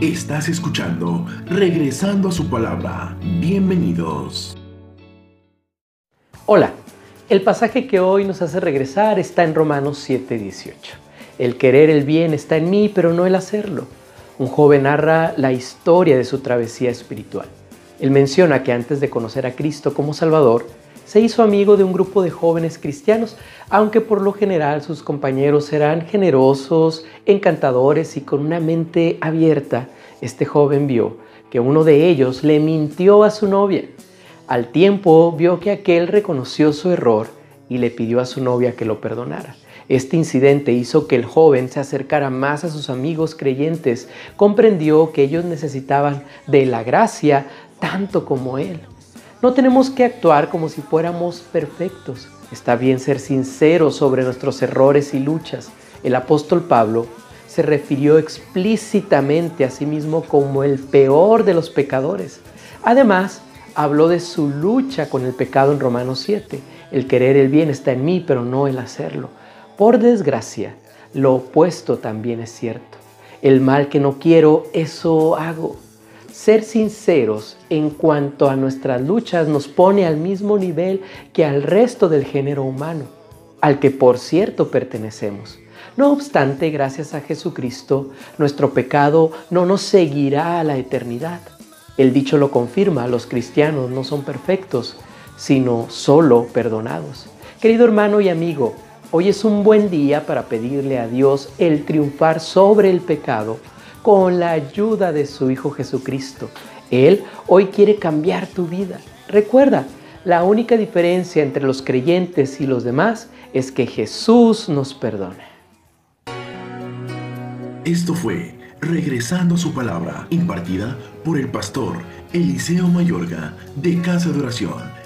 Estás escuchando Regresando a su palabra. Bienvenidos. Hola, el pasaje que hoy nos hace regresar está en Romanos 7:18. El querer el bien está en mí, pero no el hacerlo. Un joven narra la historia de su travesía espiritual. Él menciona que antes de conocer a Cristo como Salvador, se hizo amigo de un grupo de jóvenes cristianos, aunque por lo general sus compañeros eran generosos, encantadores y con una mente abierta. Este joven vio que uno de ellos le mintió a su novia. Al tiempo vio que aquel reconoció su error y le pidió a su novia que lo perdonara. Este incidente hizo que el joven se acercara más a sus amigos creyentes, comprendió que ellos necesitaban de la gracia tanto como él. No tenemos que actuar como si fuéramos perfectos. Está bien ser sinceros sobre nuestros errores y luchas. El apóstol Pablo se refirió explícitamente a sí mismo como el peor de los pecadores. Además, habló de su lucha con el pecado en Romanos 7. El querer el bien está en mí, pero no el hacerlo. Por desgracia, lo opuesto también es cierto. El mal que no quiero, eso hago. Ser sinceros en cuanto a nuestras luchas nos pone al mismo nivel que al resto del género humano, al que por cierto pertenecemos. No obstante, gracias a Jesucristo, nuestro pecado no nos seguirá a la eternidad. El dicho lo confirma, los cristianos no son perfectos, sino solo perdonados. Querido hermano y amigo, hoy es un buen día para pedirle a Dios el triunfar sobre el pecado con la ayuda de su Hijo Jesucristo. Él hoy quiere cambiar tu vida. Recuerda, la única diferencia entre los creyentes y los demás es que Jesús nos perdona. Esto fue Regresando a su palabra, impartida por el pastor Eliseo Mayorga de Casa de Oración